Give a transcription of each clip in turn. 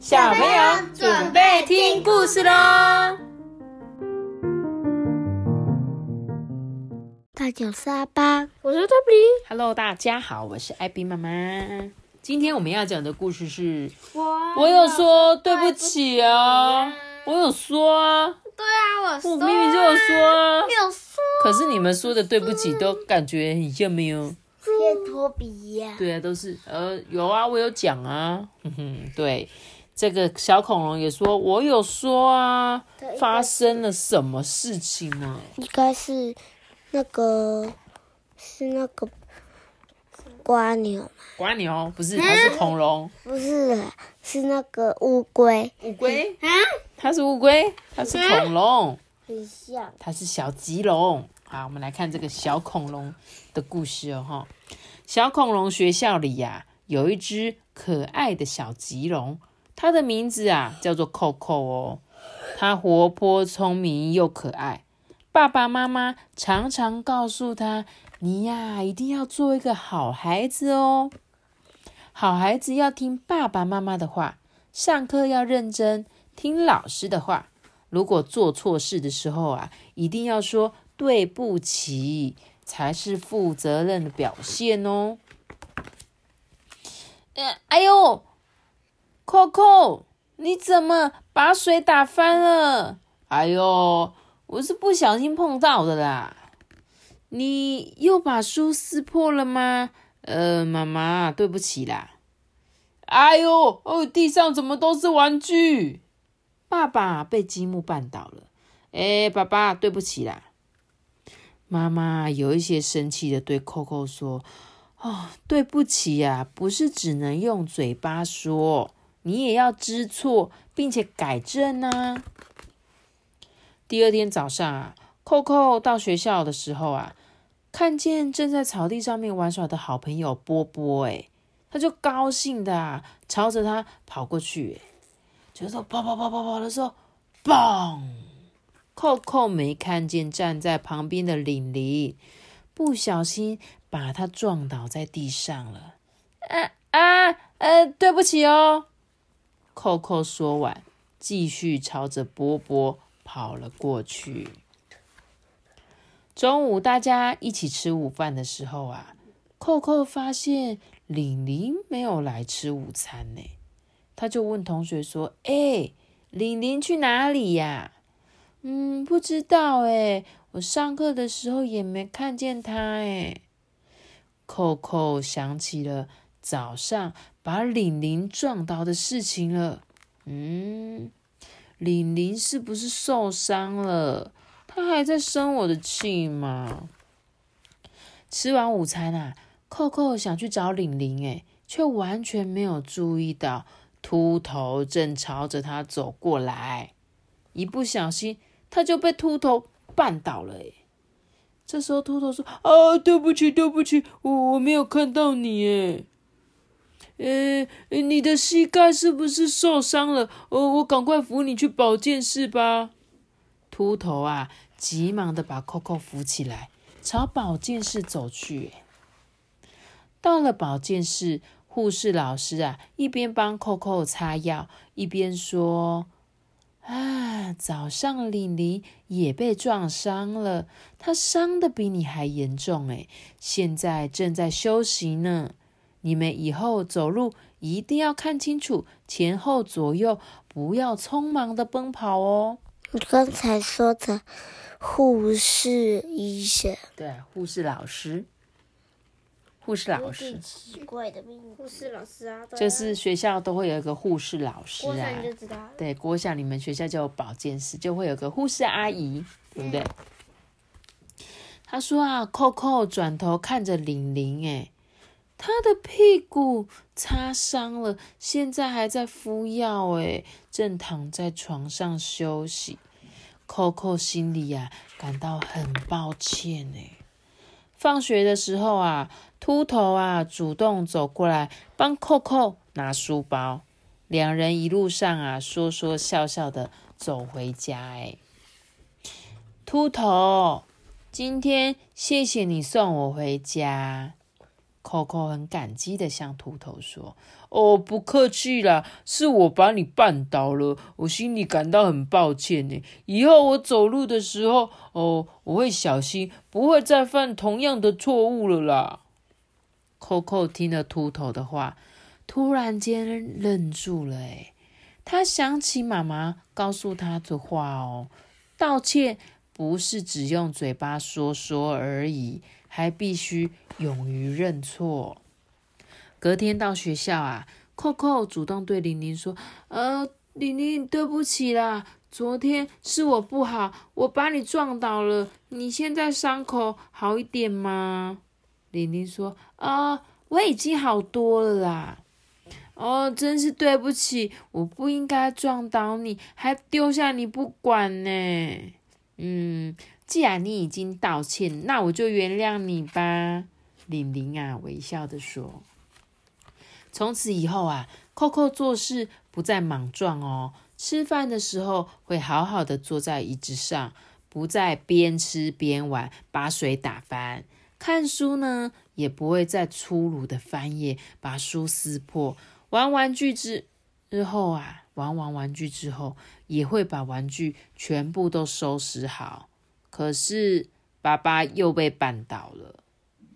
小朋友准备听故事喽！大家好，我是阿巴，我是特比。Hello，大家好，我是艾比妈妈。今天我们要讲的故事是，我我有说对不起啊，我有说。啊，对啊，我我明明就有说。啊，有说，可是你们说的对不起都感觉很像没有。骗托比呀、对啊，都是。呃有啊，我有讲啊，哼哼，对，这个小恐龙也说我有说啊，发生了什么事情呢？应该是那个是那个瓜牛，瓜牛？不是，它是恐龙，不是，是那个乌龟，乌龟？啊，它是乌龟，它是恐龙，很像。它是小棘龙。好，我们来看这个小恐龙的故事哦，哈。小恐龙学校里呀、有一只可爱的小棘龙，他的名字啊叫做扣扣哦。他活泼聪明又可爱，爸爸妈妈常常告诉他：“你呀，一定要做一个好孩子哦。好孩子要听爸爸妈妈的话，上课要认真，听老师的话。如果做错事的时候啊，一定要说对不起，才是负责任的表现哦。呃，哎呦，Coco，你怎么把水打翻了？哎呦，我是不小心碰到的啦。你又把书撕破了吗？呃，妈妈，对不起啦。哎呦，哦，地上怎么都是玩具？爸爸被积木绊倒了。哎，爸爸，对不起啦。妈妈有一些生气的对扣扣说：“哦，对不起呀、不是只能用嘴巴说，你也要知错，并且改正啊。”第二天早上啊，扣扣到学校的时候啊，看见正在草地上面玩耍的好朋友波波，哎，他就高兴的啊，朝着他跑过去，就说跑跑跑跑跑的时候，嘣！扣扣没看见站在旁边的玲玲，不小心把他撞倒在地上了。啊啊呃，对不起哦。扣扣说完，继续朝着波波跑了过去。中午大家一起吃午饭的时候啊，扣扣发现玲玲没有来吃午餐呢，他就问同学说：“哎，玲玲去哪里呀？”嗯，不知道哎，我上课的时候也没看见她哎。扣扣想起了早上把玲玲撞倒的事情了。嗯，玲玲是不是受伤了？她还在生我的气吗？吃完午餐啊，扣扣想去找玲玲，哎，却完全没有注意到秃头正朝着他走过来，一不小心。他就被秃头绊倒了诶这时候秃头说：“啊，对不起，对不起，我我没有看到你诶呃，你的膝盖是不是受伤了？哦，我赶快扶你去保健室吧。”秃头啊，急忙的把 Coco 扶起来，朝保健室走去。到了保健室，护士老师啊，一边帮 Coco 擦药，一边说。啊，早上玲玲也被撞伤了，她伤的比你还严重诶，现在正在休息呢。你们以后走路一定要看清楚前后左右，不要匆忙的奔跑哦。你刚才说的护士医生，对，护士老师，护士老师，奇怪的名护士老师啊，就是学校都会有一个护士老师啊。你就知道。对，国小你们学校就有保健室，就会有个护士阿姨，对不对？他说啊，Coco 转头看着玲玲，哎，他的屁股擦伤了，现在还在敷药，哎，正躺在床上休息。Coco 心里呀、感到很抱歉，哎。放学的时候啊，秃头啊主动走过来帮 Coco 拿书包。两人一路上啊，说说笑笑的走回家。哎，秃头，今天谢谢你送我回家。扣扣很感激的向秃头说：“哦，不客气啦，是我把你绊倒了，我心里感到很抱歉呢。以后我走路的时候，哦，我会小心，不会再犯同样的错误了啦。”扣扣听了秃头的话，突然间愣住了。诶他想起妈妈告诉他的话哦，道歉不是只用嘴巴说说而已。还必须勇于认错。隔天到学校啊，扣扣主动对玲玲说：“呃，玲玲，对不起啦，昨天是我不好，我把你撞倒了。你现在伤口好一点吗？”玲玲说：“啊，我已经好多了啦。”哦，真是对不起，我不应该撞倒你，还丢下你不管呢。嗯。既然你已经道歉，那我就原谅你吧。玲玲啊，微笑的说：“从此以后啊，扣扣做事不再莽撞哦。吃饭的时候会好好的坐在椅子上，不再边吃边玩，把水打翻。看书呢，也不会再粗鲁的翻页，把书撕破。玩玩具之之后啊，玩完玩具之后，也会把玩具全部都收拾好。”可是爸爸又被绊倒了。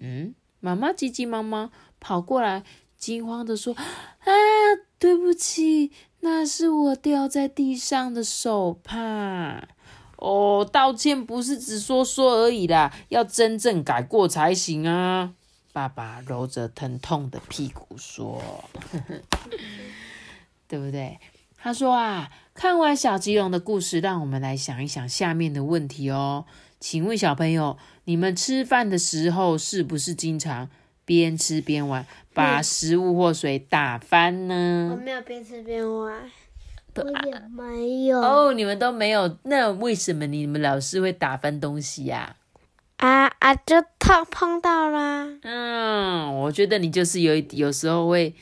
嗯，妈妈急急忙忙跑过来，惊慌的说：“啊，对不起，那是我掉在地上的手帕。哦，道歉不是只说说而已啦，要真正改过才行啊。”爸爸揉着疼痛的屁股说：“ 对不对？”他说啊。看完小吉龙的故事，让我们来想一想下面的问题哦。请问小朋友，你们吃饭的时候是不是经常边吃边玩，把食物或水打翻呢？我没有边吃边玩，我也没有。哦，你们都没有，那为什么你们老是会打翻东西呀？啊啊，就碰碰到啦。嗯，我觉得你就是有有时候会。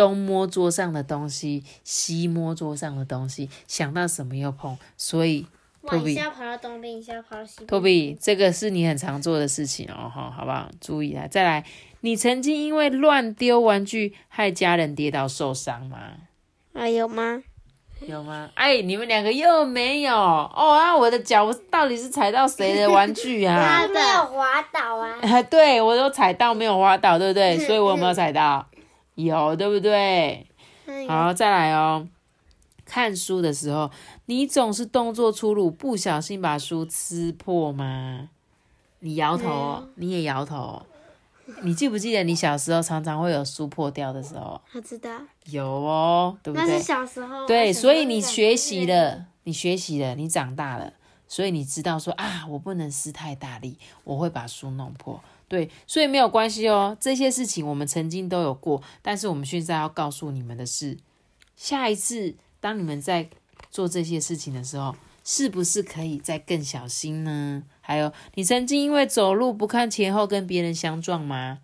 东摸桌上的东西，西摸桌上的东西，想到什么又碰，所以托比，一下跑到东边，一下跑到西边。托比，这个是你很常做的事情哦，哈，好不好？注意啊！再来，你曾经因为乱丢玩具害家人跌倒受伤吗？啊，有吗？有吗？哎，你们两个又没有哦啊！我的脚到底是踩到谁的玩具啊？没有滑倒啊！对，我都踩到，没有滑倒，对不对？所以我有没有踩到？有对不对？好，再来哦。看书的时候，你总是动作粗鲁，不小心把书撕破吗？你摇头，你也摇头。你记不记得你小时候常常会有书破掉的时候？我知道。有哦，对不对？那是小时候。对，所以你学习了，你学习了，你长大了，所以你知道说啊，我不能撕太大力，我会把书弄破。对，所以没有关系哦。这些事情我们曾经都有过，但是我们现在要告诉你们的是，下一次当你们在做这些事情的时候，是不是可以再更小心呢？还有，你曾经因为走路不看前后跟别人相撞吗？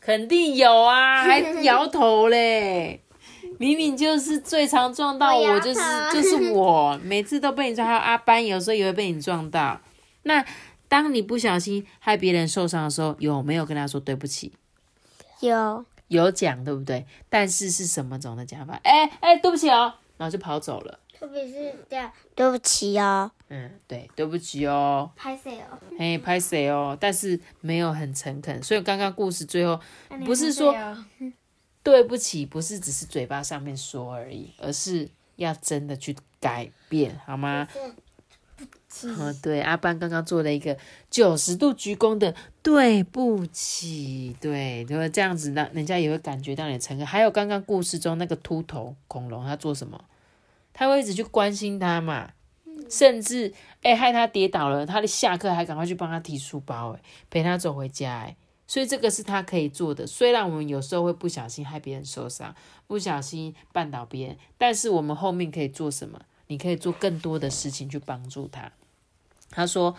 肯定有啊，还 摇头嘞。明明就是最常撞到我，就是就是我，每次都被你撞。还有阿班，有时候也会被你撞到。那。当你不小心害别人受伤的时候，有没有跟他说对不起？有，有讲对不对？但是是什么种的讲法？哎哎，对不起哦，然后就跑走了。特别是这样，对不起哦。嗯，对，对不起哦。拍谁哦？哎，拍谁哦？但是没有很诚恳，所以刚刚故事最后不是说对不起，不是只是嘴巴上面说而已，而是要真的去改变，好吗？哦，对，阿班刚刚做了一个九十度鞠躬的对不起，对，就是这样子，让人家也会感觉到你诚恳。还有刚刚故事中那个秃头恐龙，他做什么？他会一直去关心他嘛，甚至哎害他跌倒了，他的下课还赶快去帮他提书包，哎，陪他走回家，哎，所以这个是他可以做的。虽然我们有时候会不小心害别人受伤，不小心绊倒别人，但是我们后面可以做什么？你可以做更多的事情去帮助他。他说：“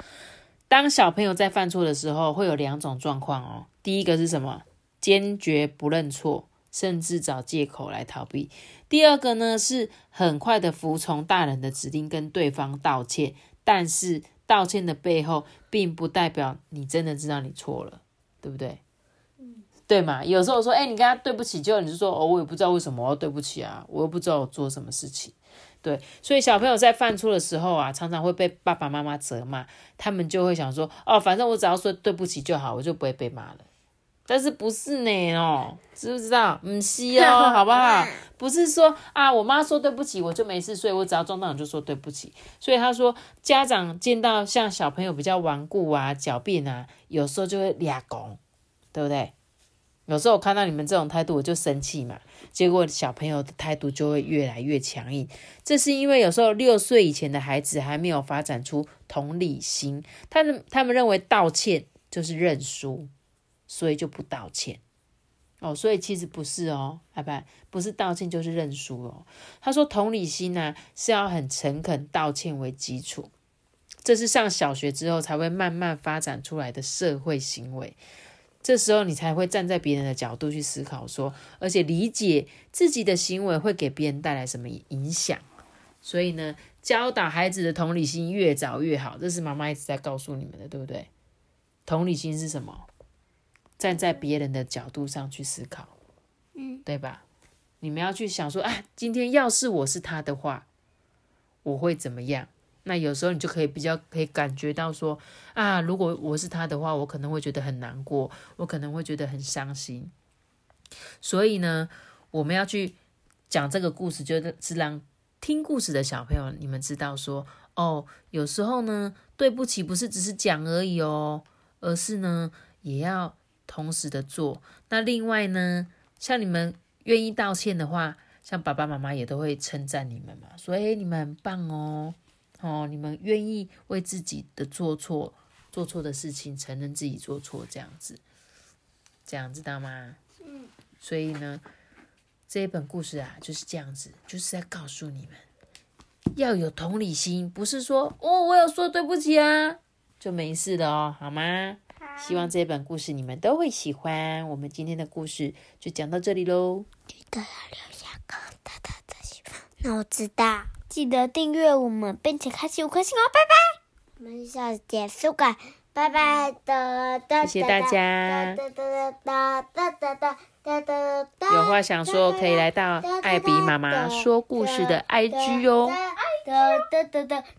当小朋友在犯错的时候，会有两种状况哦。第一个是什么？坚决不认错，甚至找借口来逃避。第二个呢，是很快的服从大人的指令，跟对方道歉。但是道歉的背后，并不代表你真的知道你错了，对不对？嗯。对嘛？有时候说，哎、你跟他对不起，结果你就说，哦，我也不知道为什么我要对不起啊，我又不知道我做什么事情。对，所以小朋友在犯错的时候啊，常常会被爸爸妈妈责骂，他们就会想说，哦，反正我只要说对不起就好，我就不会被骂了。但是不是呢？哦，知不知道？唔是哦，好不好？不是说啊，我妈说对不起，我就没事，所以我只要撞到你就说对不起。所以他说，家长见到像小朋友比较顽固啊、狡辩啊，有时候就会俩拱，对不对？有时候我看到你们这种态度，我就生气嘛。结果小朋友的态度就会越来越强硬，这是因为有时候六岁以前的孩子还没有发展出同理心，他们他们认为道歉就是认输，所以就不道歉。哦，所以其实不是哦，拜拜，不是道歉就是认输哦。他说同理心呢、是要很诚恳道歉为基础，这是上小学之后才会慢慢发展出来的社会行为。这时候你才会站在别人的角度去思考说，而且理解自己的行为会给别人带来什么影响。所以呢，教导孩子的同理心越早越好，这是妈妈一直在告诉你们的，对不对？同理心是什么？站在别人的角度上去思考，嗯，对吧？你们要去想说，啊，今天要是我是他的话，我会怎么样？那有时候你就可以比较可以感觉到说，啊，如果我是他的话，我可能会觉得很难过，我可能会觉得很伤心。所以呢，我们要去讲这个故事，就是让听故事的小朋友你们知道说，哦，有时候呢，对不起不是只是讲而已哦，而是呢，也要同时的做。那另外呢，像你们愿意道歉的话，像爸爸妈妈也都会称赞你们嘛，说，诶，你们很棒哦。哦，你们愿意为自己的做错、做错的事情承认自己做错，这样子，这样知道吗？嗯。所以呢，这一本故事啊就是这样子，就是在告诉你们要有同理心，不是说哦，我有说对不起啊就没事的哦，好吗？希望这本故事你们都会喜欢。我们今天的故事就讲到这里喽。记得要留下个大大。那我知道，记得订阅我们，并且开启五颗星哦，拜拜！我们下次集再讲，拜拜的，谢谢大家。哒哒哒哒哒哒哒哒，有话想说可以来到艾比妈妈说故事的 IG 哦。哒哒哒哒。